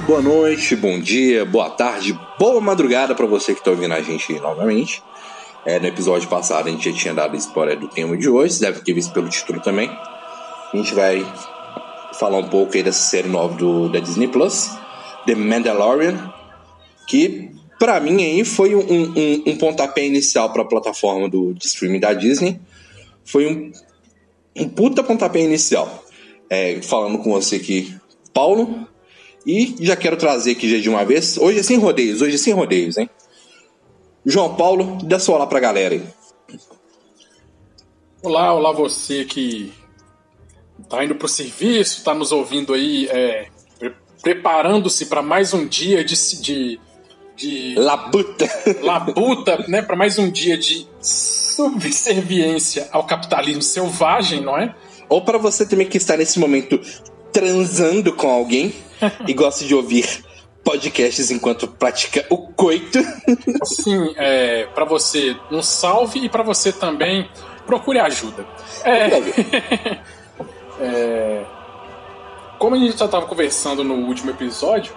Boa noite, bom dia, boa tarde, boa madrugada para você que está ouvindo a gente novamente. É, no episódio passado a gente já tinha dado spoiler do tema de hoje, deve ter visto pelo título também. A gente vai falar um pouco aí dessa série nova do, da Disney Plus, The Mandalorian, que para mim aí foi um, um, um pontapé inicial para a plataforma do, de streaming da Disney. Foi um, um puta pontapé inicial. É, falando com você aqui, Paulo. E já quero trazer aqui já de uma vez, hoje é sem rodeios, hoje é sem rodeios, hein? João Paulo, dá sua olá pra galera aí. Olá, olá você que tá indo pro serviço, tá nos ouvindo aí, é, pre preparando-se para mais um dia de, de, de labuta, labuta, né? Para mais um dia de subserviência ao capitalismo selvagem, não é? Ou para você também que está nesse momento transando com alguém e gosta de ouvir podcasts enquanto pratica o coito. Sim, é, para você um salve e para você também procure ajuda. É, é, como a gente já estava conversando no último episódio,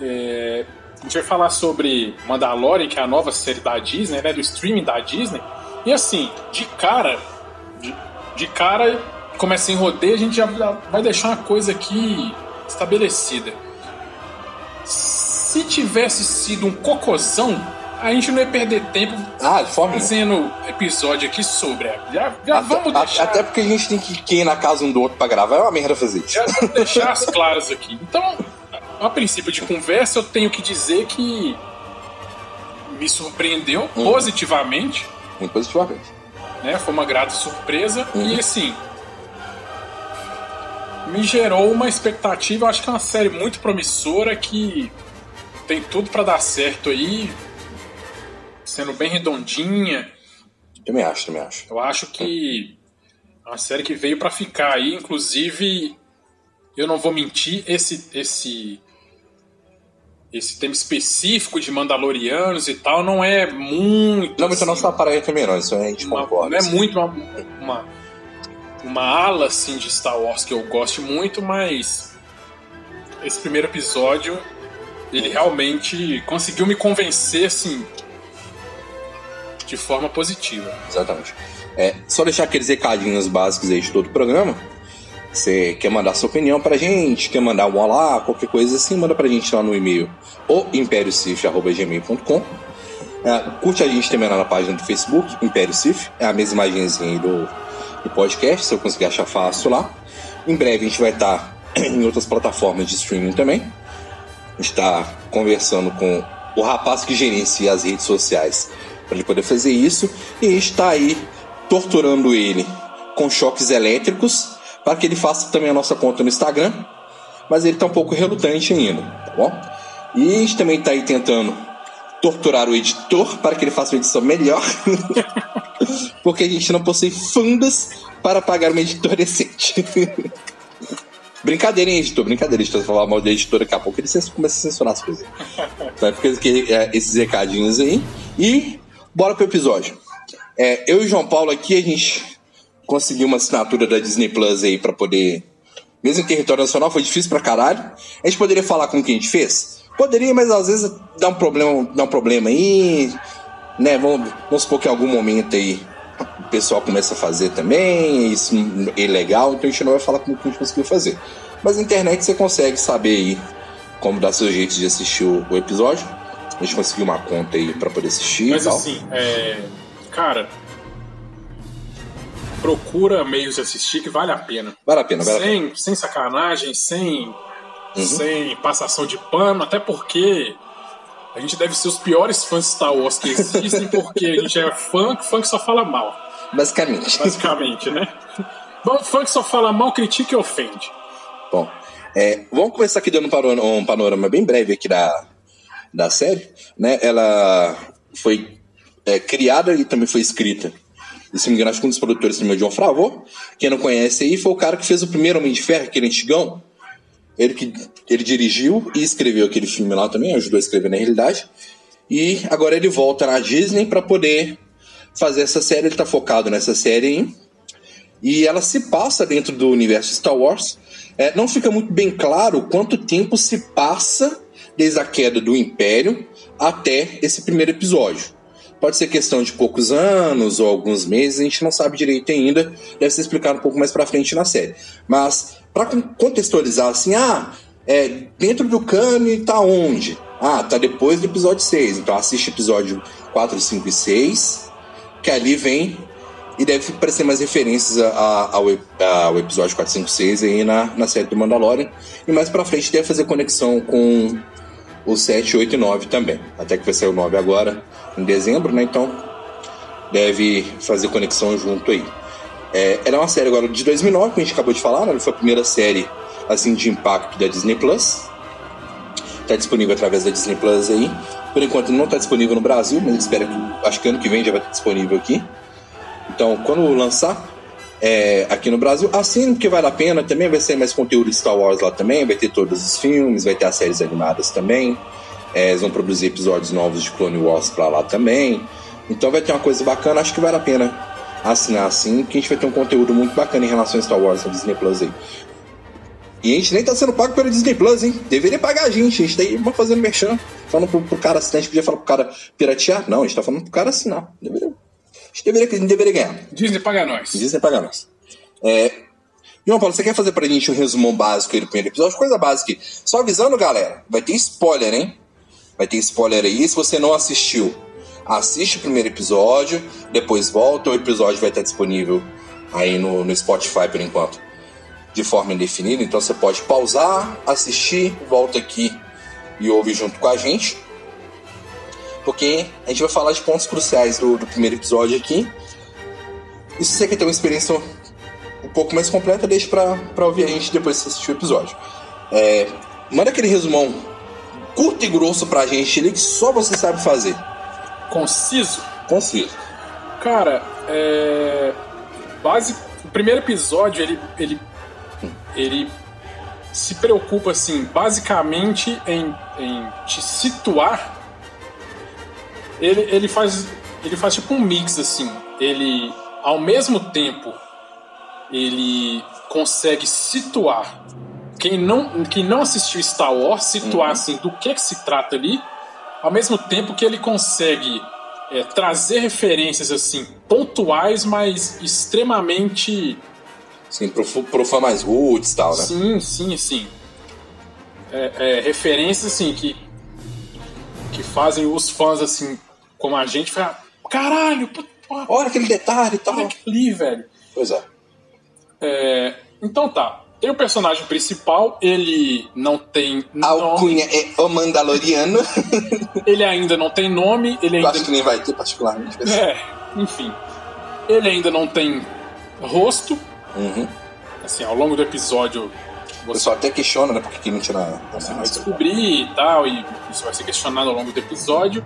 é, a gente vai falar sobre Mandalorian, que é a nova série da Disney, né, do streaming da Disney. E assim, de cara, de, de cara começa em rodeio, a gente já vai deixar uma coisa aqui estabelecida. Se tivesse sido um cocôzão, a gente não ia perder tempo ah, fazendo episódio aqui sobre. Já, já até, vamos deixar. Até porque a gente tem que ir na casa um do outro pra gravar, é uma merda fazer isso. Já vamos deixar as claras aqui. Então, a princípio de conversa, eu tenho que dizer que me surpreendeu Uhum. positivamente. Muito positivamente. Né? Foi uma grata surpresa. E assim, me gerou uma expectativa. Eu acho que é uma série muito promissora que tem tudo para dar certo aí, sendo bem redondinha. Também acho, também acho. Eu acho que é uma série que veio para ficar aí, inclusive, eu não vou mentir, esse esse esse tema específico de Mandalorianos e tal não é muito Não, mas assim, a nossa praia também não, isso a gente uma- concorda. não é assim. muito uma, uma, uma ala assim de Star Wars que eu gosto muito, mas esse primeiro episódio ele realmente conseguiu me convencer assim de forma positiva. Exatamente. É, só deixar aqueles recadinhos básicos aí de todo o programa. Você quer mandar sua opinião pra gente, quer mandar um olá, qualquer coisa assim, manda pra gente lá no e-mail ou impériocif.gmail.com é, Curte a gente também lá na página do Facebook, Império Cif, é a mesma imagenzinha aí do, do podcast, se eu conseguir achar fácil lá. Em breve a gente vai estar em outras plataformas de streaming também. A gente está conversando com o rapaz que gerencia as redes sociais para ele poder fazer isso. E a gente está aí torturando ele com choques elétricos para que ele faça também a nossa conta no Instagram. Mas ele está um pouco relutante ainda, tá bom? E a gente também está aí tentando torturar o editor para que ele faça uma edição melhor. Porque a gente não possui fundos para pagar uma editor decente. Brincadeira, hein, editor? Brincadeira, editor. Falar mal de editor, daqui a pouco ele começa a censurar as coisas. É porque que, é, esses recadinhos aí. E bora pro episódio. É, eu e o João Paulo aqui, a gente conseguiu uma assinatura da Disney Plus aí pra poder. Mesmo em território nacional, foi difícil pra caralho. A gente poderia falar com quem a gente fez? Poderia, mas às vezes dá um problema, dá um problema aí. Né? Vamos, vamos supor que em algum momento aí o pessoal começa a fazer também, isso é legal, então a gente não vai falar como que a gente conseguiu fazer. Mas na internet você consegue saber aí como dar seu jeito de assistir o, o episódio. A gente conseguiu uma conta aí pra poder assistir Mas assim, é, cara, procura meios de assistir que vale a pena. Vale a pena, vale a pena. Sem, sem sacanagem, sem, Uhum. sem passação de pano, até porque a gente deve ser os piores fãs de Star Wars que existem, porque a gente é fã, fã que só fala mal, Basicamente. basicamente, né? Bom, Fã que só fala mal, critica e ofende. Bom, É, vamos começar aqui dando um panorama, um panorama bem breve aqui da, da série. Né? Ela foi é, criada e também foi escrita. E, se não me engano, acho que um dos produtores também é o John Favreau. Quem não conhece aí foi o cara que fez o primeiro Homem de Ferro, aquele antigão. Ele que ele dirigiu e escreveu aquele filme lá também, ajudou a escrever na realidade. E agora ele volta na Disney para poder fazer essa série. Ele tá focado nessa série aí. E ela se passa dentro do universo Star Wars. É, não fica muito bem claro quanto tempo se passa desde a queda do Império até esse primeiro episódio. Pode ser questão de poucos anos ou alguns meses, a gente não sabe direito ainda. Deve ser explicado um pouco mais pra frente na série. Mas, para contextualizar assim, ah, é, dentro do cano tá onde? Ah, tá depois do episódio 6. Então assiste episódio 4, 5 e 6, que ali vem e deve aparecer mais referências a, a, ao, ao, episódio 4, 5, 6 aí na, na série do Mandalorian. E mais pra frente deve fazer conexão com o 7, 8 e 9 também. Até que vai sair o 9 agora, em dezembro, né? Então deve fazer conexão junto aí. É, ela é uma série agora de 2009, que a gente acabou de falar, né? Foi a primeira série assim de impacto da Disney Plus. Está disponível através da Disney Plus aí. Por enquanto não está disponível no Brasil, mas espero que acho que ano que vem já vai estar disponível aqui. Então, quando lançar é, aqui no Brasil, assine porque vale a pena. Também vai ser mais conteúdo de Star Wars lá também. Vai ter todos os filmes, vai ter as séries animadas também. É, eles vão produzir episódios novos de Clone Wars pra lá também. Então vai ter uma coisa bacana, acho que vale a pena assinar assim, que a gente vai ter um conteúdo muito bacana em relação a Star Wars na Disney Plus aí. E a gente nem tá sendo pago pela Disney Plus, hein? Deveria pagar a gente. A gente tá aí fazendo merchan. Falando pro, pro cara assinar. A gente podia falar pro cara piratear. Não, a gente tá falando pro cara assinar. Deveria, a gente deveria, a gente deveria ganhar. Disney paga nós. Disney paga nós. É, João Paulo, você quer fazer pra gente um resumão básico aí do primeiro episódio? Coisa básica. Só avisando, galera. Vai ter spoiler, hein? Vai ter spoiler aí. Se você não assistiu, assiste o primeiro episódio. Depois volta. O episódio vai estar disponível aí no, no Spotify por enquanto de forma indefinida, então você pode pausar, assistir, volta aqui e ouve junto com a gente. Porque a gente vai falar de pontos cruciais do, do primeiro episódio aqui. E se você quer ter uma experiência um pouco mais completa, deixe pra, pra ouvir a gente depois que você assistir o episódio. É, manda aquele resumão curto e grosso pra gente ali que só você sabe fazer. Conciso? Conciso. Cara, é. Base... O primeiro episódio ele, ele ele se preocupa assim basicamente em, em te situar ele, ele faz ele faz tipo um mix assim ele ao mesmo tempo ele consegue situar quem não quem não assistiu Star Wars situar uhum. assim do que que se trata ali ao mesmo tempo que ele consegue é, trazer referências assim pontuais mas extremamente Sim, pro, pro fã mais roots e tal, né? Sim, sim, sim. É, é, referências, assim, que, que fazem os fãs, assim, como a gente, falar, caralho, olha aquele detalhe e tal. Olha ali, velho. Pois é. é. Então tá. Tem o personagem principal, ele não tem Alcunha nome. é o Mandaloriano. ele ainda não tem nome. Ele ainda... acho que nem vai ter, particularmente. É, enfim. Ele ainda não tem rosto. Uhum. Assim, ao longo do episódio. O pessoal até questiona, né? Porque que não tinha Você vai descobrir e tal, e isso vai ser questionado ao longo do episódio.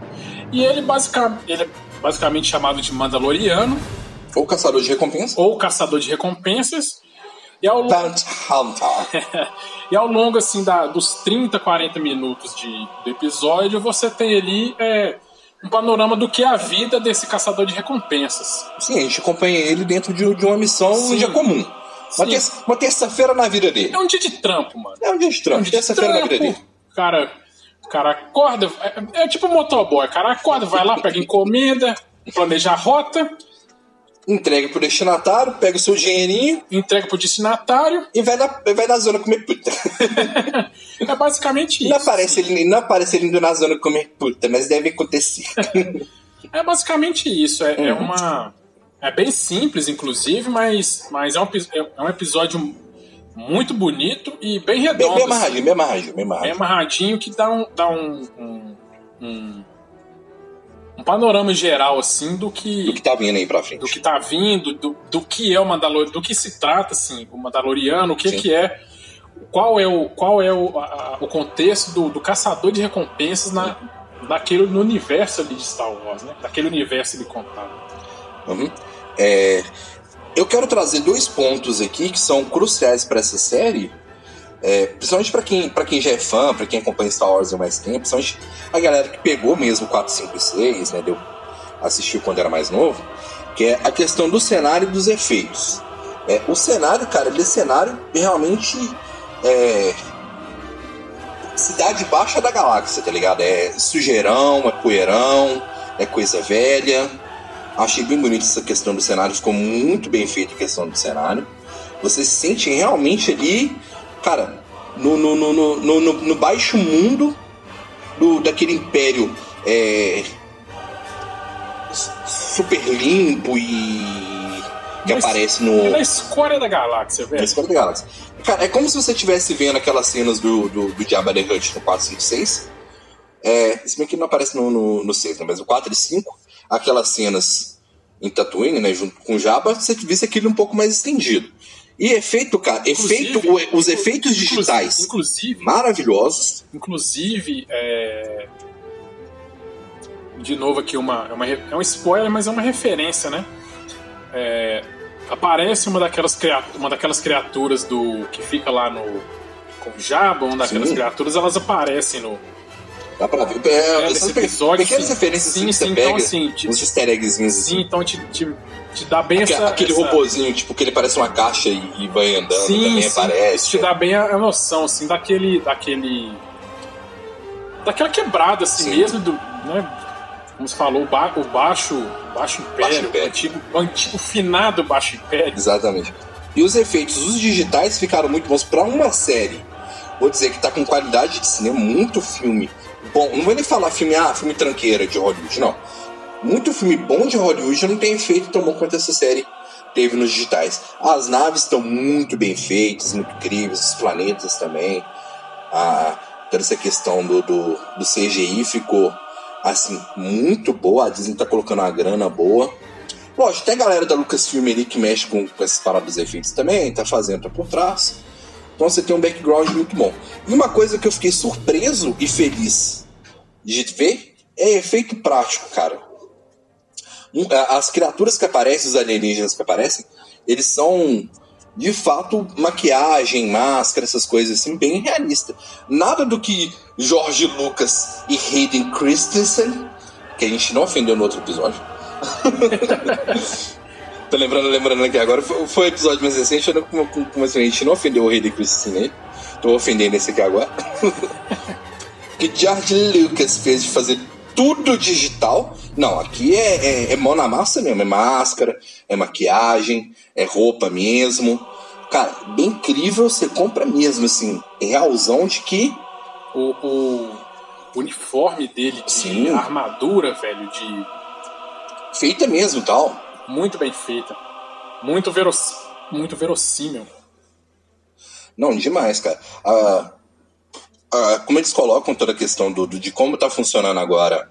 E ele, basic... ele é basicamente chamado de Mandaloriano. Ou caçador de recompensas. Ou caçador de recompensas. E ao longo, e ao longo assim, da, dos 30, 40 minutos de, do episódio, você tem ali é, um panorama do que é a vida desse caçador de recompensas. Sim, a gente acompanha ele dentro de, de uma missão Sim. dia comum. Uma, terça, uma terça-feira na vida dele. É um dia de trampo, mano. É um dia de trampo, é um terça-feira na vida dele. Cara, cara acorda, é, é tipo motoboy, cara acorda, vai lá, pega encomenda, planeja a rota, entrega pro destinatário, pega o seu dinheirinho. Entrega pro destinatário. E vai na, vai na zona comer puta. é basicamente isso. Não aparece, ele, não aparece ele indo na zona comer puta, mas deve acontecer. é basicamente isso. É, é uhum. é, uma. É bem simples, inclusive, mas, mas é, um, é um episódio muito bonito e bem redondo. Bem, bem amarradinho, assim. bem amarradinho, bem amarradinho. Bem amarradinho que dá um. Dá um, um, um um panorama geral, assim, do que. Do que tá vindo aí pra frente. Do que tá vindo, do, do que é o Mandaloriano, do que se trata, assim, o Mandaloriano, o que, que é qual é o, qual é o, a, o contexto do, do caçador de recompensas na, naquele no universo ali de Star Wars, né? Naquele universo ali contado. Uhum. É, eu quero trazer dois pontos aqui que são cruciais para essa série, é, principalmente para quem, quem já é fã, para quem acompanha Star Wars há mais tempo, principalmente a galera que pegou mesmo 4, 5 e 6, né? Deu, assistiu quando era mais novo, que é a questão do cenário e dos efeitos. É, o cenário, cara, ele é cenário realmente é, cidade baixa da galáxia, tá ligado? É sujeirão, é poeirão, é coisa velha. Achei bem bonito essa questão do cenário, ficou muito bem feita a questão do cenário. Você se sente realmente ali, cara, no, no, no, no, no, no baixo mundo do, daquele império é, super limpo e que Mas aparece no. É na escória da galáxia, velho. Na escória da galáxia. Cara, é como se você estivesse vendo aquelas cenas do, do, do Jabba the Hutt no 456. É, se bem que não aparece no, no, no 6, né? Mas no 4 e 5, aquelas cenas em Tatooine, né? Junto com o Jabba, você visse aquilo um pouco mais estendido. E efeito, cara, efeito, os efeitos digitais inclusive, maravilhosos. Inclusive, é... de novo aqui, uma, é, uma, é um spoiler, mas é uma referência, né? É, aparece uma daquelas, uma daquelas criaturas do que fica lá no com Jabba, uma daquelas sim. criaturas, elas aparecem no. Dá pra ver. É, é, nesse episódio, pequenas sim. referências sim, sim, então, assim, te, uns easter eggzinhos. Sim, assim. então te, te, te dá bem Aquele, essa. Aquele essa... robozinho, tipo, que ele parece uma caixa e, e vai andando, sim, também sim, aparece. Isso te dá bem a, noção, assim, daquele. daquele. daquela quebrada assim sim. mesmo, do, né? como você falou, o, ba o baixo, baixo império, baixo império. O, antigo, o antigo finado baixo império. Exatamente. E os efeitos, os digitais ficaram muito bons para uma série. Vou dizer que tá com qualidade de cinema, muito filme bom. Não vou nem falar filme, ah, filme tranqueira de Hollywood, não. Muito filme bom de Hollywood não tem efeito tão bom quanto essa série teve nos digitais. As naves estão muito bem feitas, muito incríveis, os planetas também. Ah, toda essa questão do, do, do CGI ficou assim, muito boa. A Disney tá colocando uma grana boa. Lógico, tem a galera da Lucasfilm ali que mexe com, com essas paradas dos efeitos também, tá fazendo, tá por trás. Então você tem um background muito bom. E uma coisa que eu fiquei surpreso e feliz de ver é efeito prático, cara. As criaturas que aparecem, os alienígenas que aparecem, eles são de fato, maquiagem, máscara, essas coisas assim, bem realista. Nada do que George Lucas e Hayden Christensen, que a gente não ofendeu no outro episódio. Tô lembrando, lembrando aqui agora, foi, o episódio mais recente, como, como assim, a gente não ofendeu o Hayden Christensen nele. Tô ofendendo esse aqui agora. que George Lucas fez de fazer tudo digital. Não, aqui é, é, é mão na massa mesmo. É máscara, é maquiagem, é roupa mesmo. Cara, bem incrível, você compra mesmo, assim, realzão de que. O, o uniforme dele, de Sim. armadura, velho, de. Feita mesmo tal. Muito bem feita. Muito, veross... muito verossímil. Não, demais, cara. Ah, ah, como eles colocam toda a questão do, do, de como tá funcionando agora,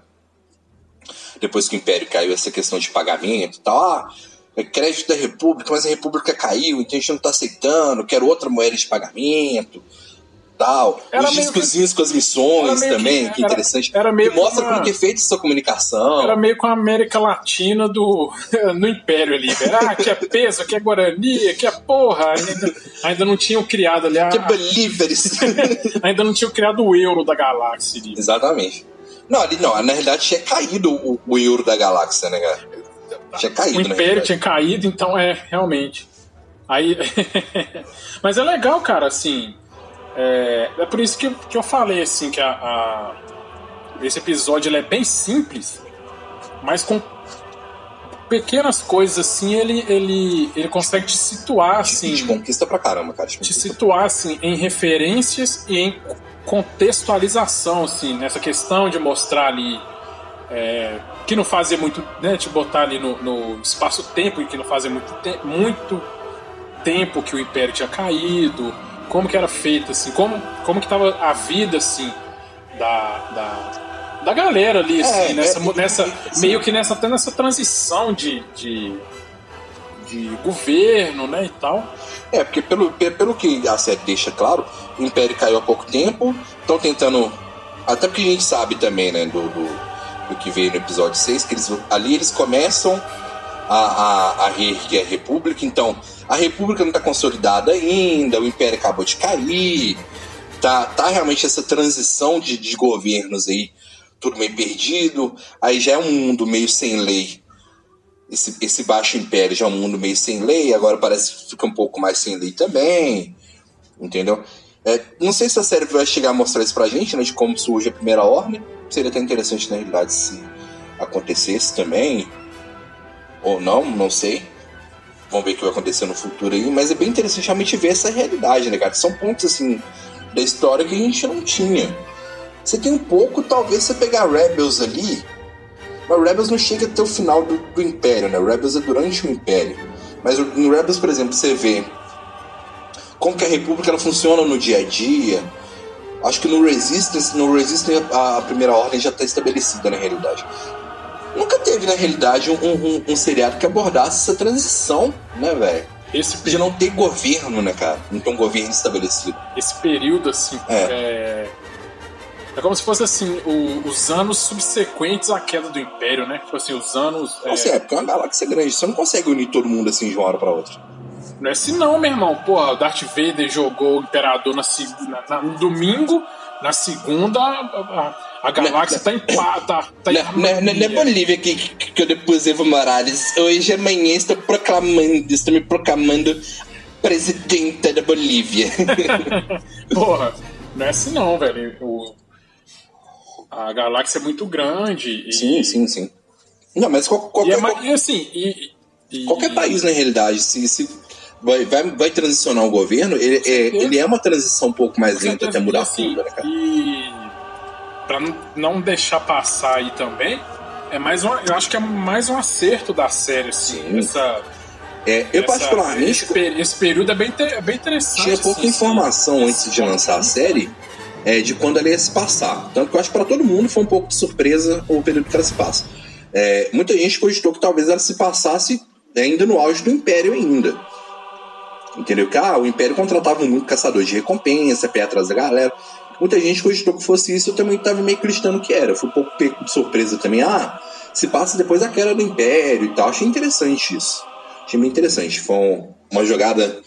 depois que o Império caiu, essa questão de pagamento e tal. Ah, é crédito da República, mas a República caiu, então a gente não está aceitando, quero outra moeda de pagamento, tal. Era Os discozinhos que, com as missões também, que, que era, interessante. Era meio que mostra como que é feita essa comunicação. Era meio com a América Latina do, no Império ali, velho. Ah, que é peso, que é Guarani, que é porra. Ainda, ainda não tinham criado ali a... Que é Belíveres. ainda não tinham criado o euro da galáxia ali. Exatamente. Não, ali não, na realidade tinha caído o, o euro da galáxia, né, cara? Tinha caído, o Império né, tinha caído, então é, realmente. Aí. Mas é legal, cara, assim. É, é por isso que, que eu falei, assim, que a, a esse episódio é bem simples, mas com pequenas coisas assim, ele, ele, ele consegue te situar assim. Te conquista pra caramba, cara. Te, te situar assim em referências e em contextualização, assim, nessa questão de mostrar ali é, que não fazia muito, né, te botar ali no, no espaço-tempo e que não fazia muito, te muito tempo que o Império tinha caído, como que era feito, assim, como, como que tava a vida, assim, da, da, da galera ali, assim, é, nessa, é, nessa meio que nessa, até nessa transição de, de, de governo, né, e tal. É, porque pelo, pelo que a série deixa claro, o Império caiu há pouco tempo, estão tentando. Até porque a gente sabe também, né, do, do, do que veio no episódio 6, que eles, ali eles começam a, a, a reerguer a República, então a República não está consolidada ainda, o Império acabou de cair, tá, tá realmente essa transição de, de governos aí, tudo meio perdido, aí já é um mundo meio sem lei. Esse, esse baixo império já é um mundo meio sem lei, agora parece que fica um pouco mais sem lei também, entendeu? É, não sei se a série vai chegar a mostrar isso pra gente, né, de como surge a primeira ordem. Seria até interessante, na realidade, se acontecesse também. Ou não, não sei. Vamos ver o que vai acontecer no futuro aí. Mas é bem interessante realmente ver essa realidade, né, cara? São pontos, assim, da história que a gente não tinha. Você tem um pouco, talvez, você pegar Rebels ali. Mas Rebels não chega até o final do, do Império, né? Rebels é durante o Império. Mas no Rebels, por exemplo, você vê como que a República ela funciona no dia a dia. Acho que no Resistance, no Resistance a, a primeira ordem já está estabelecida na realidade. Nunca teve, na realidade, um, um, um seriado que abordasse essa transição, né, velho? Esse, De não ter governo, né, cara? Não ter um governo estabelecido. esse período, assim, É. é... é como se fosse, assim, o- os anos subsequentes à queda do Império, né? Tipo assim, os anos... é, Assim, é porque é uma galáxia grande. Você não consegue unir todo mundo assim de uma hora pra outra. Não é assim não, meu irmão. Porra, o Darth Vader jogou o Imperador na, na- na- no domingo, na segunda a, a- galáxia tá em pá, tá, tá em Na, na, na, na harmonia. Bolívia que, que, eu depois Evo Morales. Hoje, amanhã, estou proclamando, estou me proclamando presidenta da Bolívia. Porra, não é assim não, velho. O- a galáxia é muito grande. E, sim, sim, sim. Não, mas qual- E, qualquer, é, e assim, e, e- qualquer país, na realidade, se, se vai, vai, vai transicionar o governo, ele é, ele é uma transição um pouco mais lenta até mudar assim, tudo, né, cara? E pra não- não deixar passar aí também, é mais uma, eu acho que é mais um acerto da série, assim. Sim. Essa, É, eu, essa- particularmente, esse, esse período é bem, é bem interessante. tinha pouca assim, informação antes de lançar a série é, de quando ela ia se passar. Tanto que eu acho que pra todo mundo foi um pouco de surpresa o período que ela se passa. É, muita gente cogitou que talvez ela se passasse ainda no auge do Império ainda. Entendeu? Que ah, o Império contratava muito caçador de recompensa, pé atrás da galera. Muita gente cogitou que fosse isso, eu também estava meio acreditando que era. Eu fui um pouco pego de surpresa também. Ah, se passa depois da queda do Império e tal. Achei interessante isso. Achei bem interessante. Foi um- uma jogada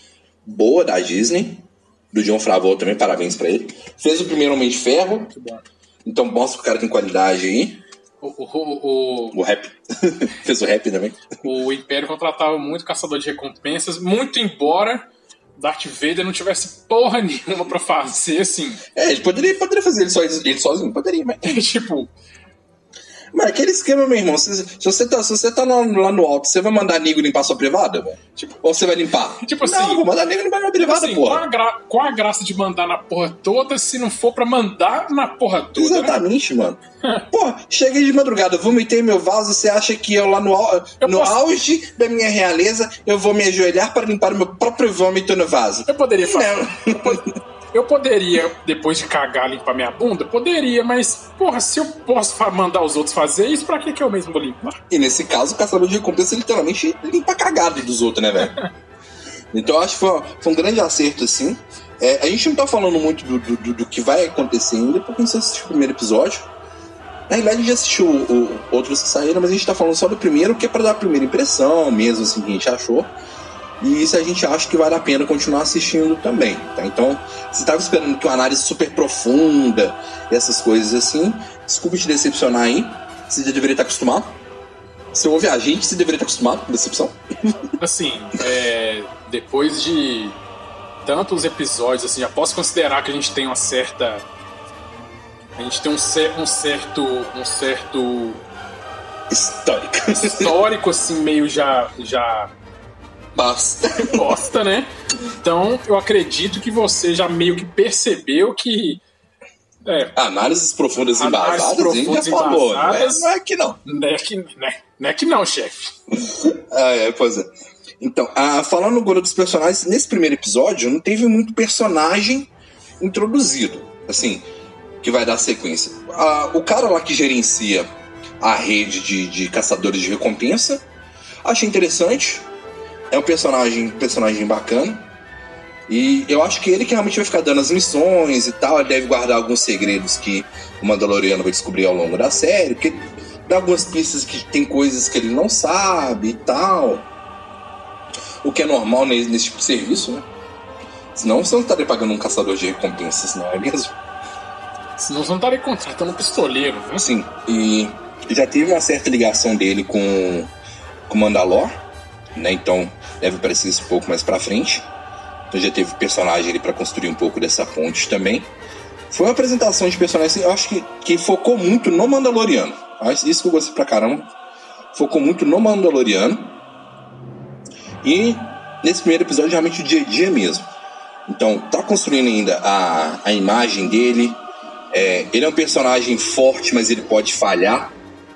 boa da Disney, do John Favreau também, parabéns pra ele. Fez o primeiro Homem de Ferro, então mostra que o cara tem qualidade aí. O, o, o, O rap. Fez o rap também. o Império contratava muito caçador de recompensas, muito embora Darth Vader não tivesse porra nenhuma pra fazer, assim. É, ele poderia, poderia fazer ele, só, ele sozinho, poderia, mas. tipo, Mas aquele esquema, meu irmão, se, se você tá, se você tá lá, lá no alto, você vai mandar nego limpar sua privada, velho? Tipo- Ou você vai limpar? Tipo Não, assim- vou mandar nego limpar minha privada, assim, qual, porra. a gra- qual a graça de mandar na porra toda se não for pra mandar na porra toda, né? Exatamente, mano. Pô, cheguei de madrugada, vomitei meu vaso, você acha que eu lá no, Eu no posso- auge da minha realeza, eu vou me ajoelhar para limpar o meu próprio vômito no vaso? Eu poderia fazer. Não. Eu, po- eu poderia, depois de cagar, limpar minha bunda? Poderia, mas, porra, se eu posso mandar os outros fazer isso, pra que, que eu mesmo vou limpar? E nesse caso, o caçador de recompensa literalmente limpa a cagada dos outros, né, velho? então eu acho que foi, foi um grande acerto, assim. É, a gente não tá falando muito do, do, do- que vai acontecer ainda, porque a gente assistiu o primeiro episódio. Na realidade, a gente já assistiu o, o- outros que saíram, mas a gente tá falando só do primeiro, que é pra dar a primeira impressão mesmo, assim, que a gente achou. E isso a gente acha que vale a pena continuar assistindo também, tá? Então, se tava esperando que uma análise super profunda e essas coisas assim, desculpe te decepcionar aí. Você já deveria estar acostumado. Você ouve a gente, você deveria estar acostumado com decepção. Assim, é, depois de tantos episódios, assim, já posso considerar que a gente tem uma certa. A gente tem um, cer- um certo. um certo Histórica. histórico, assim, meio já. já Basta. bosta, né? Então eu acredito que você já meio que percebeu que. É, Análises profundas e embasadas, profundas já falou. Não é, embasadas. não é que não. não é que, né? não, é que não, chefe. Ah, é, pois é. Então, ah, falando agora dos personagens, nesse primeiro episódio não teve muito personagem introduzido, assim, que vai dar sequência. Ah, o cara lá que gerencia a rede de, de caçadores de recompensa, achei interessante. É um personagem, personagem bacana. E eu acho que ele que realmente vai ficar dando as missões e tal. Ele deve guardar alguns segredos que o Mandaloriano vai descobrir ao longo da série. Porque dá algumas pistas que tem coisas que ele não sabe e tal. O que é normal nesse, nesse tipo de serviço, né? Senão você não estaria pagando um caçador de recompensas, não é mesmo? Senão você não estaria contratando um pistoleiro, né? Sim, e já teve uma certa ligação dele com o Mandalor, né? Então deve aparecer isso um pouco mais pra frente. Então já teve personagem ali para construir um pouco dessa ponte também. Foi uma apresentação de personagens, eu acho que, que focou muito no Mandaloriano. Isso que eu gostei pra caramba. Focou muito no Mandaloriano. E nesse primeiro episódio, realmente o dia a dia mesmo. Então, tá construindo ainda a, a imagem dele. É, ele é um personagem forte, mas ele pode falhar.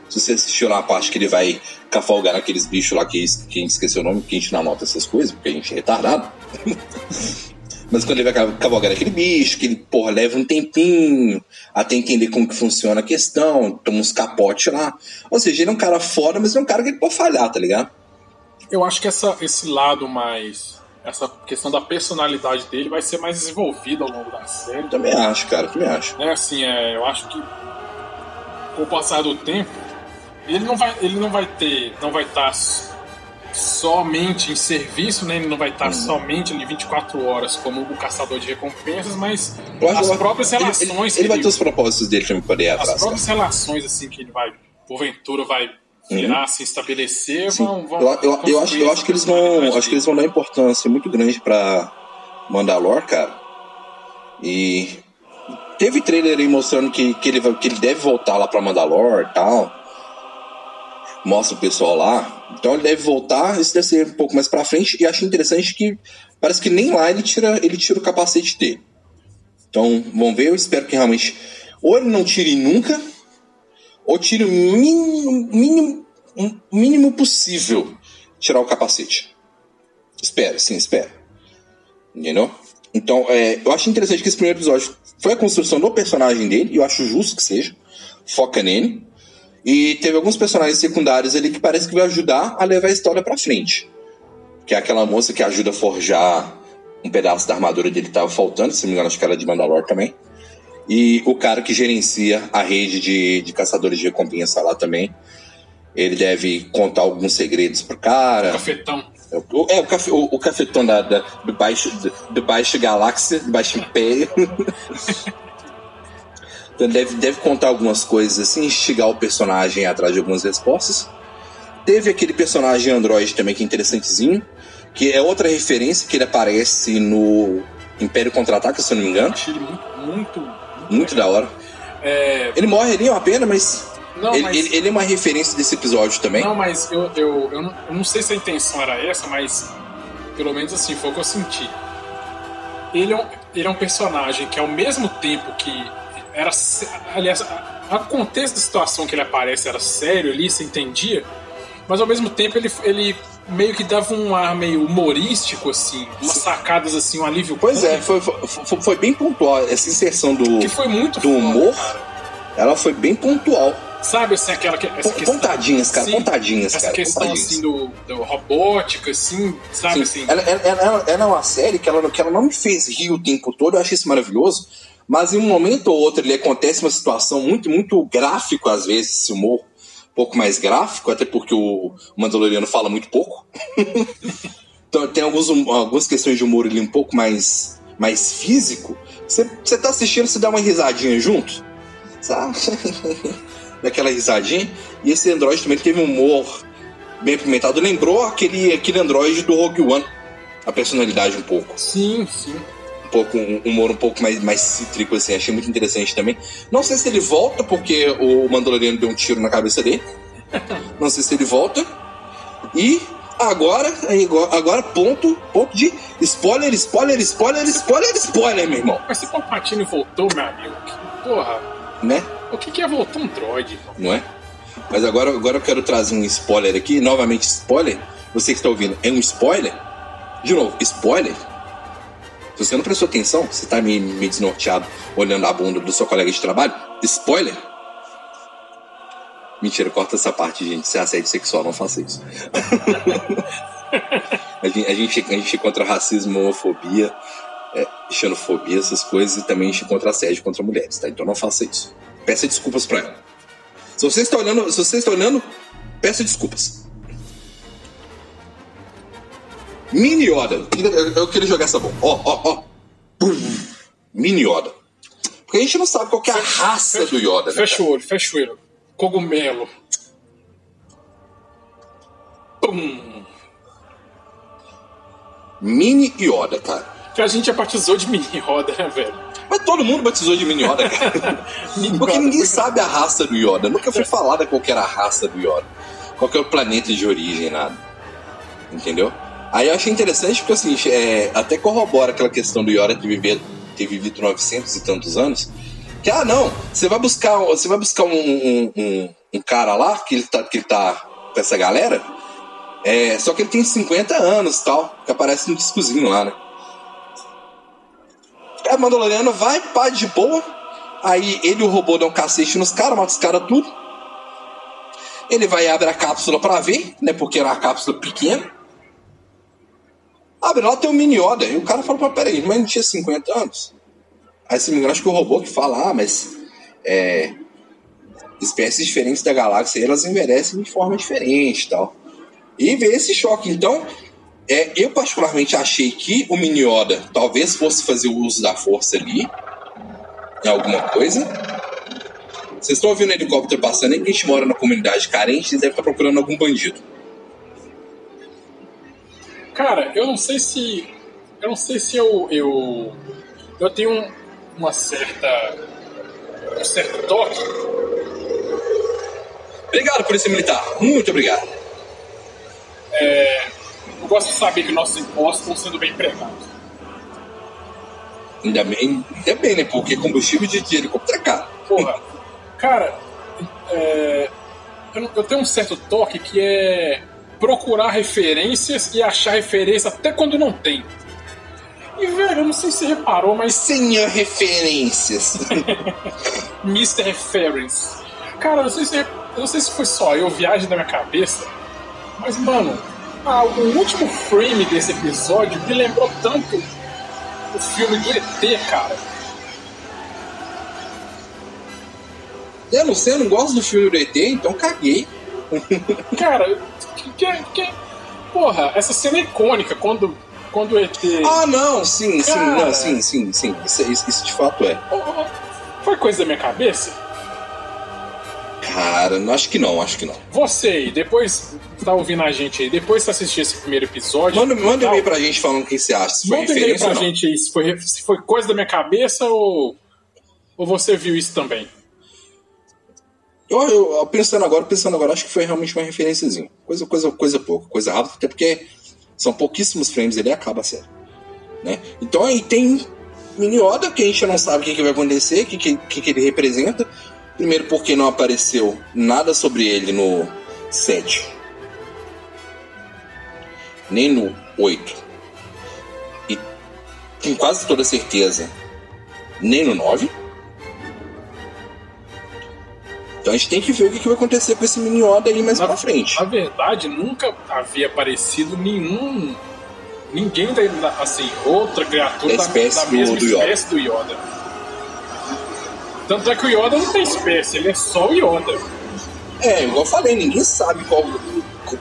Se você assistiu lá a parte que ele vai cavalgar naqueles bichos lá que, que a gente esqueceu o nome, que a gente não anota essas coisas, porque a gente é retardado. Mas quando ele vai cavalgar aquele bicho, que ele, porra, leva um tempinho até entender como que funciona a questão, toma uns capotes lá. Ou seja, ele é um cara foda, mas é um cara que ele pode falhar, tá ligado? Eu acho que essa, esse lado mais. Essa questão da personalidade dele vai ser mais desenvolvida ao longo da série. Também acho, cara, também acho. É assim, é, eu acho que com o passar do tempo, ele não vai, ele não vai ter, não vai estar somente em serviço, né? Ele não vai estar uhum. somente ali 24 horas como o caçador de recompensas, mas as próprias relações. Ele, ele, ele vai ter os propósitos dele também para ir atrás. As próprias cara. relações assim que ele vai, porventura, vai virar, uhum. se estabelecer, vão, vão eu, eu, eu, acho, eu acho que eles vão, acho que eles vão dar importância muito grande para Mandalor, cara. E teve trailer aí mostrando que, que, ele, que ele deve voltar lá para Mandalor e tal mostra o pessoal lá. Então ele deve voltar, isso deve ser um pouco mais pra frente. E acho interessante que parece que nem lá ele tira, ele tira o capacete dele. Então vamos ver, eu espero que realmente. Ou ele não tire nunca, ou tire o mínimo, mínimo, mínimo possível tirar o capacete. Espero, sim, espero. Entendeu? Então, é, eu acho interessante que esse primeiro episódio foi a construção do personagem dele, e eu acho justo que seja. Foca nele. E teve alguns personagens secundários ali que parece que vai ajudar a levar a história para frente. Que é aquela moça que ajuda a forjar um pedaço da armadura dele que tava faltando, se não me engano, acho que era de Mandalor também. E o cara que gerencia a rede de, de caçadores de recompensa lá também. Ele deve contar alguns segredos pro cara. O cafetão. É, o, é, o, o cafetão da, da, do, baixo, do, do baixo galáxia, do baixo império. Então deve, deve contar algumas coisas assim, instigar o personagem atrás de algumas respostas. Teve aquele personagem Android também que é interessantezinho, que é outra referência que ele aparece no Império Contra-Ataca, se eu não me engano. Achei ele muito, muito, muito, muito da hora. É... Ele morre ali, é uma pena, mas não, ele, mas... Ele, ele, é uma referência desse episódio também. Não, mas eu, eu, eu, não, eu não sei se a intenção era essa, mas pelo menos assim, foi o que eu senti. Ele é um, ele é um personagem que, ao mesmo tempo que era. Aliás, o contexto da situação que ele aparece era sério ali, você entendia, mas ao mesmo tempo ele, ele meio que dava um ar meio humorístico, assim, umas sacadas assim, um alívio. Pois é, foi, foi, foi, bem pontual. Essa inserção do, que foi muito do humor, ela foi bem pontual. Sabe assim, aquela essa questão, Pontadinhas, cara, sim, pontadinhas, essa cara. questão pontadinhas. assim do, do, robótica, assim, sabe sim. assim. Ela, ela, ela, ela, é uma série que ela, que ela não me fez rir o tempo todo, eu achei isso maravilhoso mas em um momento ou outro ele acontece uma situação muito, muito gráfico, às vezes, esse humor um pouco mais gráfico, até porque o Mandaloriano fala muito pouco. então tem alguns, algumas questões de humor ali um pouco mais, mais físico. Você, tá assistindo, você dá uma risadinha junto, sabe? Daquela risadinha. E esse Android também teve um humor bem apimentado. Lembrou aquele, aquele Android do Rogue One. A personalidade um pouco. Sim, sim pouco um humor um pouco mais, mais cítrico, assim, achei muito interessante também. Não sei se ele volta, porque o Mandaloriano deu um tiro na cabeça dele. Não sei se ele volta. E agora, agora ponto, ponto de spoiler, spoiler, spoiler, spoiler, spoiler, meu irmão. Mas se o Palpatine voltou, meu amigo, porra. Né? O que, que é voltar um droid? Não é? Mas agora, agora eu quero trazer um spoiler aqui, novamente spoiler. Você que está ouvindo, é um spoiler? De novo, spoiler você não prestou atenção, você tá me, me desnorteado olhando a bunda do seu colega de trabalho, spoiler. Mentira, corta essa parte, gente. Se é assédio sexual, não faça isso. A gente, a gente, a gente contra racismo, homofobia, é, xenofobia, essas coisas, e também a gente contra assédio contra mulheres, tá? Então não faça isso. Peça desculpas pra ela. Se você está olhando, se você está olhando, peça desculpas. Mini Yoda. Eu, queria jogar essa bomba. Ó, ó, ó. Mini Yoda. Porque a gente não sabe qual é a raça fecha, do Yoda, né? Fecha o olho, fecha o olho. Cogumelo. Pum. Mini Yoda, cara. Que a gente já batizou de mini roda, né, velho? Mas todo mundo batizou de Mini Yoda, cara. Porque Yoda, ninguém sabe a raça do Yoda. Nunca foi falada qual era a raça do Yoda. Qual que é o planeta de origem, nada. Entendeu? Aí eu achei interessante porque, assim, é, até corrobora aquela questão do Yoda ter, viver, ter vivido 900 e tantos anos. Que, ah, não, você vai buscar, você vai buscar um, um, um- um cara lá, que ele, tá, que ele tá com essa galera, é, só que ele tem 50 anos tal, que aparece no discozinho lá, né? É, Mandaloriano vai, pá, de boa. Aí ele e o robô dão um cacete nos caras, mata os caras tudo. Ele vai e abre a cápsula pra ver, né? Porque era uma cápsula pequena. Abre lá, tem um mini Yoda. E o cara fala, peraí, mas não tinha 50 anos? Aí se me engano, acho que o robô que fala, ah, mas é, espécies diferentes da galáxia, elas envelhecem de forma diferente e tal. E veio esse choque. Então, é, eu particularmente achei que o Mini Yoda talvez fosse fazer o uso da força ali, em alguma coisa. Vocês estão ouvindo o helicóptero passando, a gente mora na comunidade carente, eles devem estar procurando algum bandido. Cara, eu não sei se. Eu não sei se eu. Eu, eu tenho um- uma certa. um certo toque. Obrigado, Polícia Militar. Muito obrigado. Eu gosto de saber que nossos impostos estão sendo bem empregados. Ainda bem, ainda bem, né? Porque combustível de, de helicóptero é caro. Porra, cara, é, eu, eu tenho um certo toque que é procurar referências e achar referência até quando não tem. E, velho, eu não sei se você reparou, mas Senhor referências. Mr. Reference. Cara, eu não sei se, eu não sei se foi só eu, viagem da minha cabeça, mas, mano, ah, o último frame desse episódio me lembrou tanto o filme do ET, cara. eu não sei, eu não gosto do filme do ET, então caguei. Cara, que, que, que- porra, essa cena é icônica quando, quando o ET. Ah, não, sim, sim, Cara. não, sim, sim, sim. Isso, isso, isso de fato é. Oh, oh, Foi coisa da minha cabeça? Cara, não, acho que não, acho que não. Você aí, depois tá ouvindo a gente aí, depois você assistir esse primeiro episódio. Manda, manda um e-mail pra gente falando o que você acha. Se Manda um e-mail pra gente aí se foi, se foi coisa da minha cabeça ou, ou você viu isso também. Eu, eu, pensando agora, pensando agora, acho que foi realmente uma referenciazinha. Coisa, coisa, coisa pouca, coisa rápida, até porque são pouquíssimos frames ele acaba a série. Né? Então aí tem Mini Yoda, que a gente não sabe o que, que vai acontecer, o que, que, que ele representa. Primeiro porque não apareceu nada sobre ele no 7. Nem no 8. E com quase toda certeza, nem no 9. Então a gente tem que ver o que, que vai acontecer com esse mini Yoda aí mais Na- pra frente. Na verdade, nunca havia aparecido nenhum. Ninguém da, da- assim, outra criatura Da da, espécie da do- mesma do Yoda. espécie do Yoda. Tanto é que o Yoda não tem espécie, ele é só o Yoda. É, igual eu falei, ninguém sabe qual,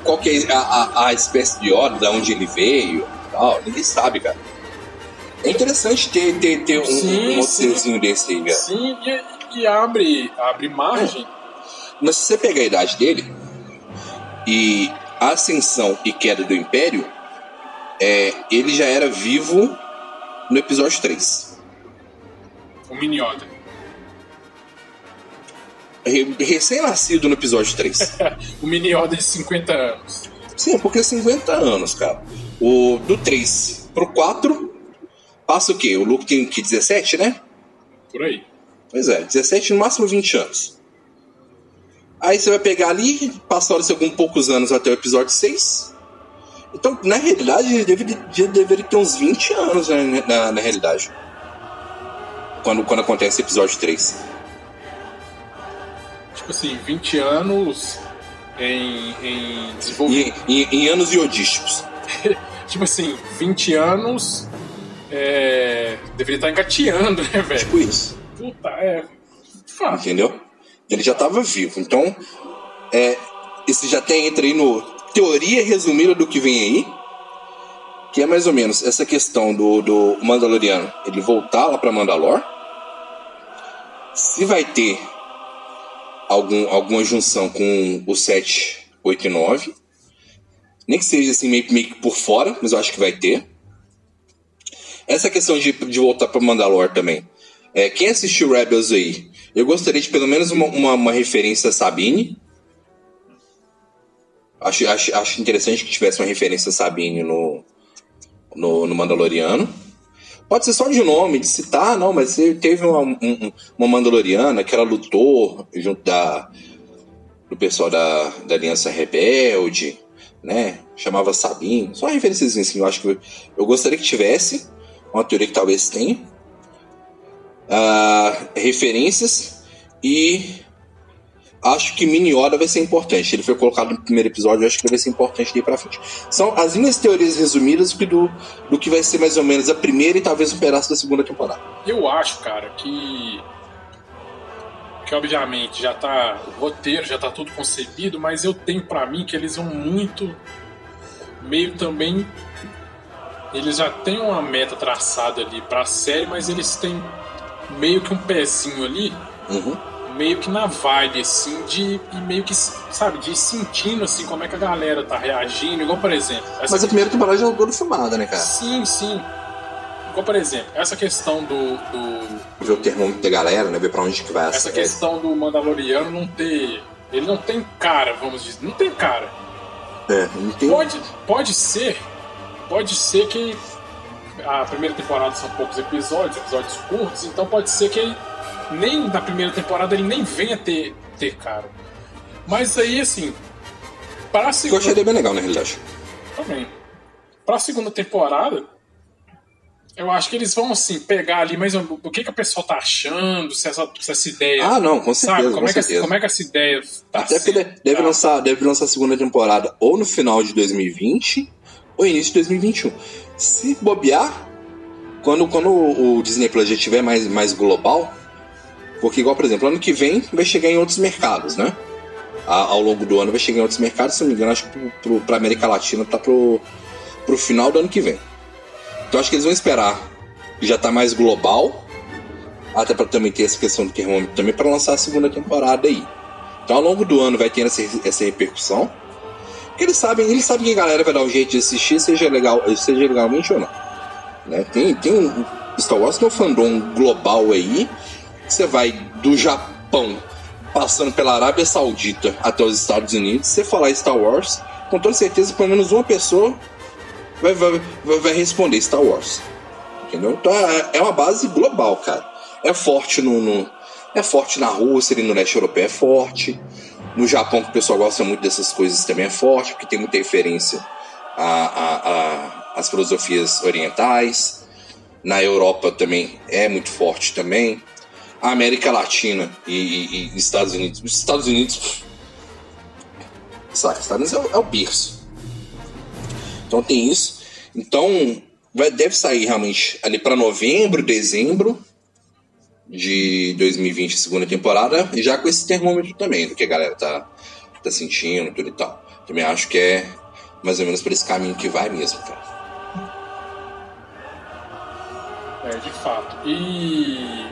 qual que é a, a, a espécie de Yoda, de onde ele veio tal. Ninguém sabe, cara. É interessante ter, ter, ter um, Sim, um desse aí, cara. Sim, e, e abre, abre margem. Mas se você pegar a idade dele e a ascensão e queda do Império, é, ele já era vivo no episódio 3. O Mini Yoda. Recém-nascido no episódio 3. O Mini Yoda de 50 anos. Sim, porque 50 anos, cara. O do 3 pro 4 passa o quê? O Luke tem que 17, né? Por aí. Pois é, 17 no máximo 20 anos. Aí você vai pegar ali, passaram-se alguns poucos anos até o episódio 6. Então, na realidade, ele deveria, ele deveria ter uns 20 anos né, na, na realidade. Quando, quando acontece o episódio 3. Tipo assim, 20 anos em, em Em, desenvolvimento. em, em anos iodísticos. tipo assim, 20 anos é, deveria estar engateando, né, velho? Tipo isso. Puta, é. Fato. Entendeu? Ele já estava vivo. Então, é, esse já tem entra aí no teoria resumida do que vem aí. Que é mais ou menos essa questão do, do Mandaloriano ele voltar lá pra Mandalor. Se vai ter algum, alguma junção com o 7, 8 e 9. Nem que seja assim meio, meio que por fora, mas eu acho que vai ter. Essa questão de, de voltar para Mandalor também. É, quem assistiu Rebels aí, eu gostaria de pelo menos uma, uma, uma referência a Sabine. Acho, acho, acho interessante que tivesse uma referência a Sabine no, no, no Mandaloriano. Pode ser só de nome, de citar, não, mas teve uma, um, uma Mandaloriana que ela lutou junto da, do pessoal da, da Aliança Rebelde, né? Chamava Sabine. Só uma referência assim, eu acho que eu, eu gostaria que tivesse uma teoria que talvez tenha, uh, referências e acho que Mini Yoda vai ser importante. Ele foi colocado no primeiro episódio, acho que ele vai ser importante daí pra frente. São as minhas teorias resumidas do, do que vai ser mais ou menos a primeira e talvez um pedaço da segunda temporada. Eu acho, cara, que. Que obviamente já tá. O roteiro já tá tudo concebido, mas eu tenho para mim que eles vão muito. Meio também eles já têm uma meta traçada ali para a série, mas eles têm meio que um pezinho ali, uhum. meio que na vibe, assim, de e meio que, sabe, de sentindo, assim, como é que a galera tá reagindo, igual, por exemplo... Mas a primeira temporada já é toda filmada, né, cara? Sim, sim. Igual, por exemplo, essa questão do... do... Ver o termômetro da galera, né, ver pra onde que vai Essa questão do Mandaloriano não ter... Ele não tem cara, vamos dizer, não tem cara. É, não tem... Pode, pode ser pode ser que a primeira temporada são poucos episódios, episódios curtos, então pode ser que nem na primeira temporada ele nem venha ter, ter cara. Mas aí, assim, para a segunda... Eu achei bem legal, na realidade. Também. Para a segunda temporada, eu acho que eles vão, assim, pegar ali, mas o que, que a pessoa tá achando, se essa, se essa ideia... Ah, não, com certeza, sabe? Como, com é que, certeza. como é que essa ideia tá Até porque deve, lançar, deve lançar a segunda temporada ou no final de 2020 ou início de 2021. Se bobear, quando, quando o Disney Plus já estiver mais, mais global, porque igual, por exemplo, ano que vem vai chegar em outros mercados, né? Ao longo do ano vai chegar em outros mercados, se não me engano, acho que para América Latina tá pro, pro final do ano que vem. Então acho que eles vão esperar já tá mais global, até para também ter essa questão do termômetro também para lançar a segunda temporada aí. Então ao longo do ano vai ter essa, essa repercussão. Eles sabem, eles sabem que a galera vai dar um jeito de assistir, seja legal, seja legalmente ou não. Né? Tem, tem um Star Wars é um fandom global aí. Você vai do Japão, passando pela Arábia Saudita até os Estados Unidos. Você falar Star Wars, com toda certeza, pelo menos uma pessoa vai, vai, vai responder Star Wars. Entendeu? Então é, é uma base global, cara. É forte no, no é forte na Rússia, e no leste europeu é forte. No Japão, que o pessoal gosta muito dessas coisas, também é forte, porque tem muita referência às filosofias orientais. Na Europa também é muito forte também. A América Latina e, e, e Estados Unidos. Os Estados Unidos. Sabe, Estados Unidos é, é o berço. Então tem isso. Então vai, deve sair realmente ali para novembro, dezembro de 2020, segunda temporada, e já com esse termômetro também, do que a galera tá, tá sentindo, tudo e tal. Também acho que é mais ou menos por esse caminho que vai mesmo, cara. É, de fato. E.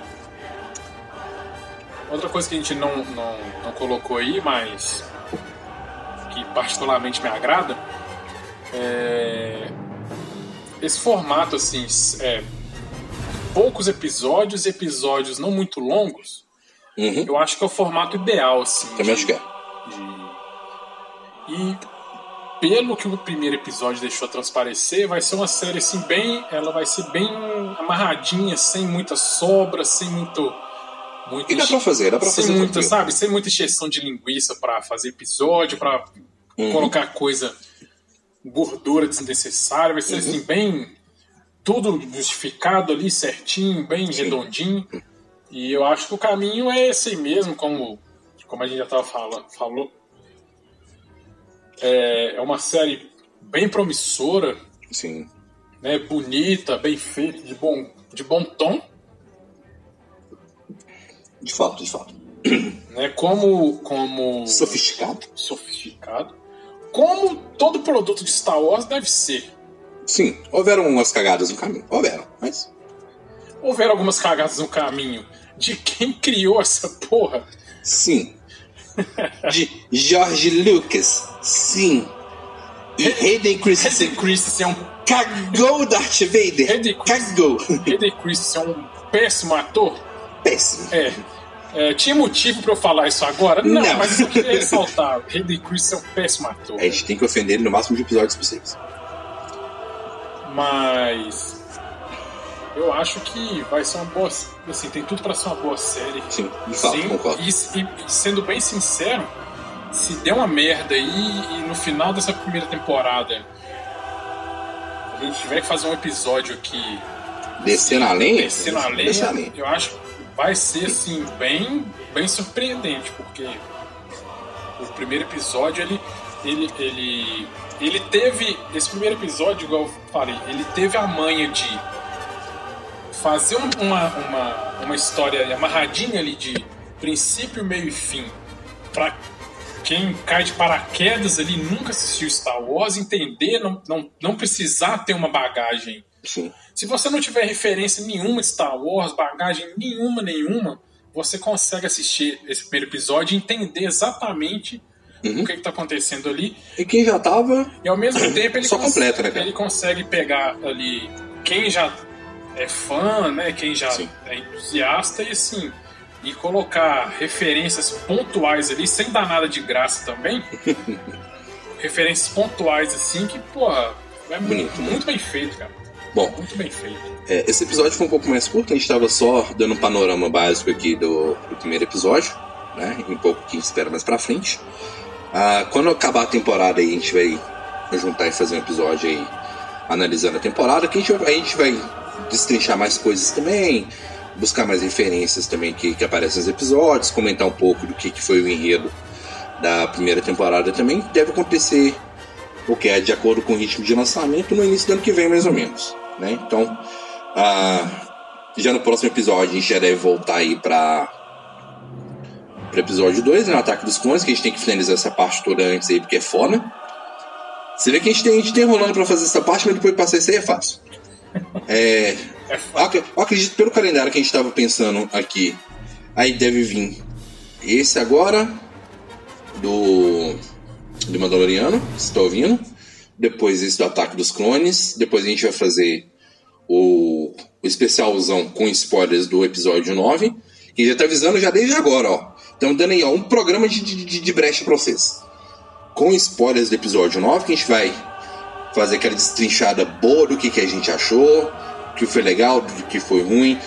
Outra coisa que a gente não, não, não colocou aí, mas que particularmente me agrada, é esse formato assim, é, poucos episódios, episódios não muito longos, uhum. eu acho que é o formato ideal, assim. Também acho que é. De... E pelo que o primeiro episódio deixou transparecer, vai ser uma série assim bem, ela vai ser bem amarradinha, sem muita sobra, sem muito muito e dá pra fazer, dá pra sem fazer muita, sabe, sem muita injeção de linguiça para fazer episódio, para uhum. colocar coisa gordura desnecessária, vai ser uhum. assim bem tudo justificado ali certinho, bem Sim. redondinho. E eu acho que o caminho é esse mesmo, como, como a gente já estava falando, falou. É, é uma série bem promissora, Sim. Né, bonita, bem feita, de bom, de bom tom. De fato, de fato. Né, como, como. Sofisticado? Sofisticado. Como todo produto de Star Wars deve ser. Sim, houveram umas cagadas no caminho. Houveram, mas. Houveram algumas cagadas no caminho de quem criou essa porra. Sim. De George Lucas. Sim. E Hayden Christensen. Hayden Christensen é. Cagou Darth Vader. Hayden Cagou. Hayden Christensen é um péssimo ator. Péssimo. É. é tinha motivo pra eu falar isso agora? Não, Não. mas eu queria ressaltar. Hayden Christensen é um péssimo ator. A gente tem que ofender ele no máximo de episódios possíveis. Mas. Eu acho que vai ser uma boa. Assim, tem tudo pra ser uma boa série. Sim, de fato, concordo. e, e sendo bem sincero, se der uma merda aí e no final dessa primeira temporada a gente tiver que fazer um episódio aqui Descendo a lenha? descendo a lenha, Descendo a lenha. eu acho que vai ser assim, bem, bem surpreendente, porque o primeiro episódio ele, ele, ele, ele teve. Esse primeiro episódio, igual eu falei, ele teve a manha de fazer um- uma, uma, uma história amarradinha ali de princípio, meio e fim pra quem cai de paraquedas ali nunca assistiu Star Wars entender, não, não, não precisar ter uma bagagem Sim. se você não tiver referência nenhuma de Star Wars, bagagem nenhuma, nenhuma, você consegue assistir esse primeiro episódio e entender exatamente Uhum. o que está acontecendo ali. E quem já tava. E ao mesmo tempo ele, Só cons- completa, né, cara? ele consegue pegar ali quem já é fã, né? Quem já Sim. é entusiasta e assim. E colocar referências pontuais ali, sem dar nada de graça também. referências pontuais assim que, porra, é muito, Bonito, né? muito bem feito, cara. Bom, Muito bem feito. É, esse episódio foi um pouco mais curto, a gente estava só dando um panorama básico aqui do, do primeiro episódio, né? E um pouco que espera mais pra frente. Ah, quando acabar a temporada aí, a gente vai juntar e fazer um episódio aí analisando a temporada, que a gente, a gente vai destrinchar mais coisas também, buscar mais referências também que, que aparecem nos episódios, comentar um pouco do que, que foi o enredo da primeira temporada também. Deve acontecer o que é de acordo com o ritmo de lançamento no início do ano que vem, mais ou menos. Né? Então, ah, já no próximo episódio, a gente já deve voltar aí para o episódio 2, né? O Ataque dos Clones, que a gente tem que finalizar essa parte toda antes aí, porque é foda. Você vê que a gente tem, a gente tem rolando pra fazer essa parte, mas depois de passar isso aí é fácil. É, É eu ac- eu acredito pelo calendário que a gente estava pensando aqui. Aí deve vir esse agora, do, do Mandaloriano, você tá ouvindo. Depois esse do Ataque dos Clones. Depois a gente vai fazer o, o especialzão com spoilers do episódio 9. Que já tá avisando já desde agora, ó. Estamos dando aí ó, um programa de, de, de brecha pra vocês. Com spoilers do episódio 9, que a gente vai fazer aquela destrinchada boa do que, que a gente achou, o que foi legal, do que foi ruim.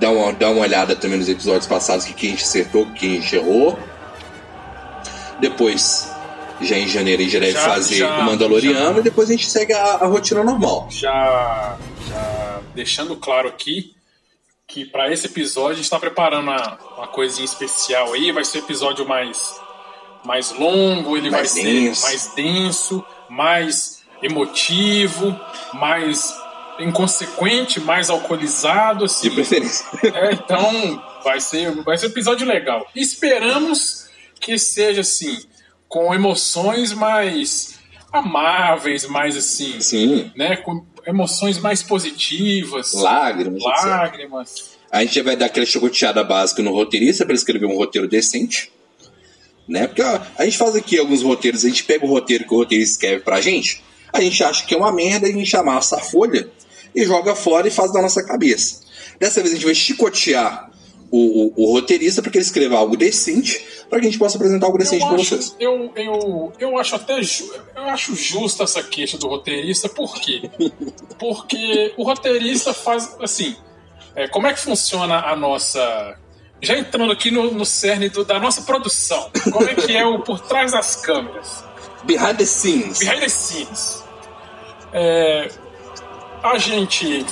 Dar uma, dar uma olhada também nos episódios passados, o que, que a gente acertou, o que a gente errou. Depois, já em janeiro, a gente deve Já- fazer já- o Mandaloriano já. e depois a gente segue a, a rotina normal. já, já deixando claro aqui que para esse episódio a gente está preparando uma, uma coisinha especial aí. Vai ser um episódio mais, mais longo, ele Mais vai denso. ser mais denso, mais emotivo, mais inconsequente, mais alcoolizado. Assim. De preferência. É, então vai ser, vai ser um episódio legal. Esperamos que seja assim, com emoções mais amáveis, mais assim, Sim. né, com emoções mais positivas, Lágrimas, lágrimas. A gente já vai dar aquela chocoteada básica no roteirista para escrever um roteiro decente. Né? Porque ó, a gente faz aqui alguns roteiros, a gente pega o roteiro que o roteirista escreve pra gente, a gente acha que é uma merda, a gente amassa a folha e joga fora e faz da nossa cabeça. Dessa vez a gente vai chicotear o, o, o roteirista para que ele escreva algo decente, para que a gente possa apresentar algo decente para vocês. eu, eu, eu acho até ju- eu acho justa essa queixa do roteirista, por quê? Porque o roteirista faz assim. é, como é que funciona a nossa. Já entrando aqui no, no cerne do- da nossa produção, como é que é o por trás das câmeras? Behind the scenes. Behind the scenes. É, a gente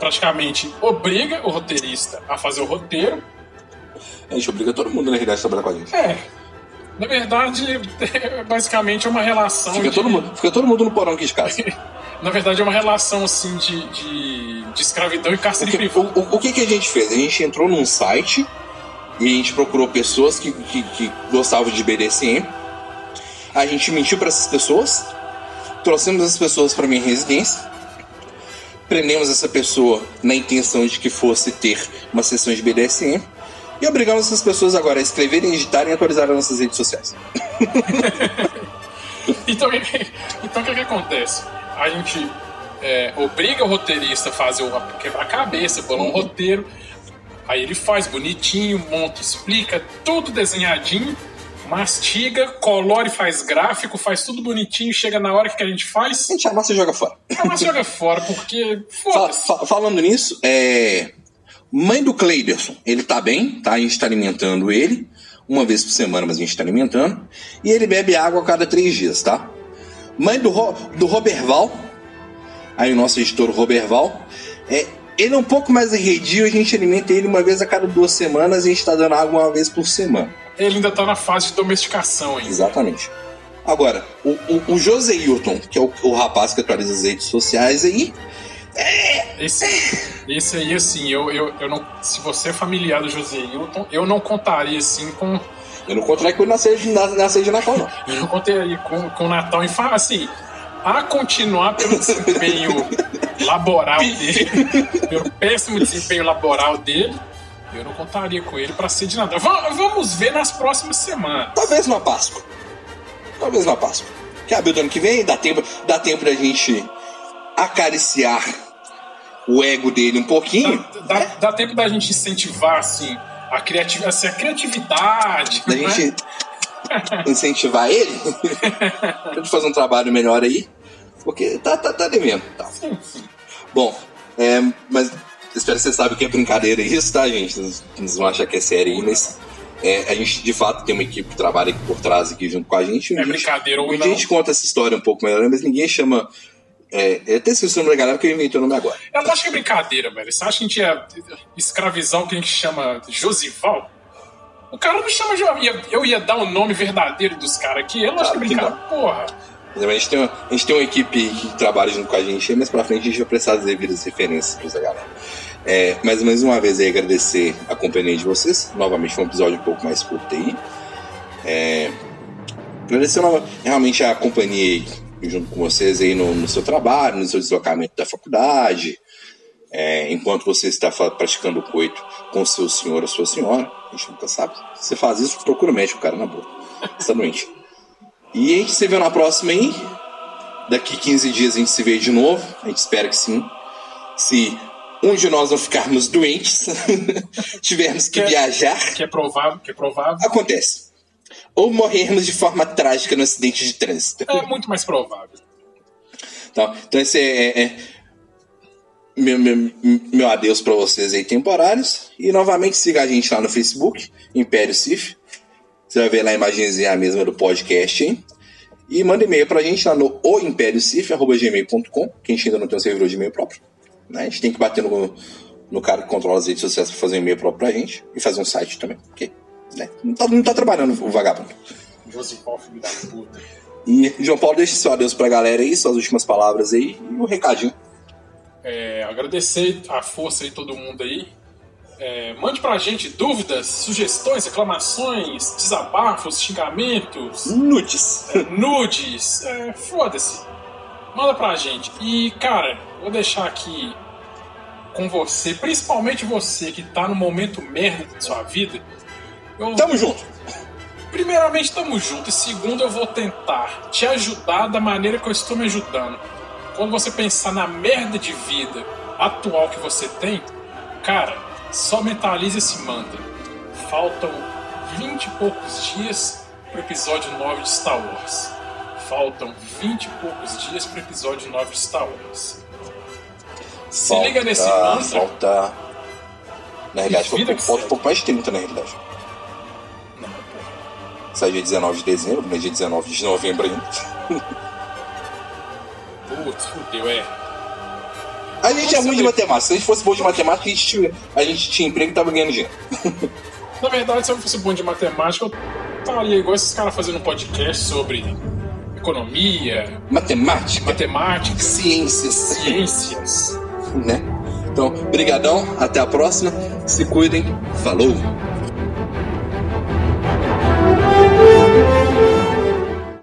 praticamente obriga o roteirista a fazer o roteiro. A gente obriga todo mundo na realidade a trabalhar com a gente. É. Na verdade, é basicamente é uma relação. Fica, de... todo mundo, fica todo mundo no porão aqui de casa. Na verdade, é uma relação assim de, de, de escravidão e cárcere o que, privado. O, o, o, que, que a gente fez? A gente entrou num site e a gente procurou pessoas que, que, que gostavam de BDSM. A gente mentiu para essas pessoas, trouxemos essas pessoas para minha residência, prendemos essa pessoa na intenção de que fosse ter uma sessão de BDSM e obrigamos essas pessoas agora a escreverem, editarem e atualizarem nossas redes sociais. então, então o que, que acontece? A gente é, obriga o roteirista a fazer o quebra-cabeça, bolar um roteiro. Aí ele faz bonitinho, monta, explica, tudo desenhadinho, mastiga, colore, faz gráfico, faz tudo bonitinho, chega na hora que a gente faz. A gente amassa e joga fora. Amassa e joga fora, porque. Fala, fa falando nisso, é. Mãe do Cleiderson, ele tá bem, tá? A gente tá alimentando ele. Uma vez por semana, mas a gente tá alimentando. E ele bebe água a cada três dias, tá? Mãe do, Ro, do Roberval, aí o nosso editor Roberval, é, ele é um pouco mais arredio, a gente alimenta ele uma vez a cada duas semanas e a gente tá dando água uma vez por semana. Ele ainda tá na fase de domesticação ainda. Exatamente. Agora, o, o, o José Hilton, que é o, o rapaz que atualiza as redes sociais aí, é... Esse, esse aí, assim, eu, eu, eu não. Se você é familiar do José Hilton, eu não contaria assim com. Eu não contaria com ele na ceia de, na, na ceia de Natal, não. eu não contaria com, com o Natal e assim. A continuar pelo desempenho laboral dele, pelo péssimo desempenho laboral dele, eu não contaria com ele para ser de Natal. vamos ver nas próximas semanas. Talvez na Páscoa. Talvez na Páscoa. Que abre do ano que vem, dá tempo, dá tempo da gente acariciar o ego dele um pouquinho. Dá, dá, dá tempo da gente incentivar, assim, a, criativ assim, a criatividade. Da né? gente incentivar ele. pra gente fazer um trabalho melhor aí. Porque tá, tá, tá devendo. Tá. Bom, é, mas espero que você saiba que é brincadeira isso, tá, gente? Não vão achar que é sério aí, mas é, a gente de fato tem uma equipe que trabalha aqui por trás aqui junto com a gente. Um é brincadeira ou não? A gente conta essa história um pouco melhor, mas ninguém chama é, eu até esqueci o nome da galera porque eu inventei o nome agora. Eu acho que é brincadeira, velho. Você acha que a gente é escravizão que a gente chama Josival? O cara não chama Josival. Eu ia dar o nome verdadeiro dos caras aqui. Eu não acho que é brincadeira. Porra. A gente, tem uma, a gente tem uma equipe que trabalha junto com a gente, mas pra frente a gente vai precisar das devidas referências pra essa galera. É, mas mais uma vez aí agradecer a companhia de vocês. Novamente foi um episódio um pouco mais curto aí. É, agradecer realmente a companhia junto com vocês aí no, no seu trabalho, no seu deslocamento da faculdade, é, enquanto você está praticando o coito com seu senhor ou sua senhora, a gente nunca sabe. Se você faz isso, procura o médico, cara, na boa. Está doente. E a gente se vê na próxima aí. Daqui 15 dias a gente se vê de novo. A gente espera que sim. Se um de nós não ficarmos doentes, tivermos que, que é, viajar. Que é provável, que é provável. Acontece ou morrermos de forma trágica no acidente de trânsito. É muito mais provável. Então, então esse é, é meu, meu, meu adeus para vocês aí temporários. E novamente siga a gente lá no Facebook, Império Cif. Você vai ver lá a imagenzinha mesma do podcast, hein? E manda e-mail pra gente lá no oimperiocif.gmail.com, que a gente ainda não tem um servidor de e-mail próprio. Né? A gente tem que bater no, no cara que controla as redes sociais pra fazer um e-mail próprio pra gente e fazer um site também. ok? Né? Não, tá, não tá trabalhando o vagabundo. Josipó, filho da puta. E João Paulo, deixa seu adeus pra galera aí, suas últimas palavras aí e um recadinho. É, agradecer a força de todo mundo aí. É, mande pra gente dúvidas, sugestões, reclamações, desabafos, xingamentos. Nudes. É, nudes. É, Foda-se. Manda pra gente. E, cara, vou deixar aqui com você, principalmente você que tá no momento merda da sua vida eu... Tamo junto. Primeiramente, tamo junto. E segundo, eu vou tentar te ajudar da maneira que eu estou me ajudando. Quando você pensar na merda de vida atual que você tem, cara, só mentalize esse manda. Faltam 20 e poucos dias pro episódio 9 de Star Wars. Faltam 20 e poucos dias pro episódio 9 de Star Wars. Se falta, liga nesse mantra. Falta. Na realidade, falta um pouco mais de 30, na realidade. Sai dia 19 de dezembro, não é dia 19 de novembro ainda. Putz, fudeu, é. A gente é ruim de matemática. Se a gente fosse bom de matemática, a gente tinha, a gente tinha emprego e tava ganhando dinheiro. Na verdade, se eu fosse bom de matemática, eu putaria, igual esses caras fazendo um podcast sobre economia, Matemática, matemática, ciências, ciências. né? Então, brigadão, até a próxima. Se cuidem. Falou!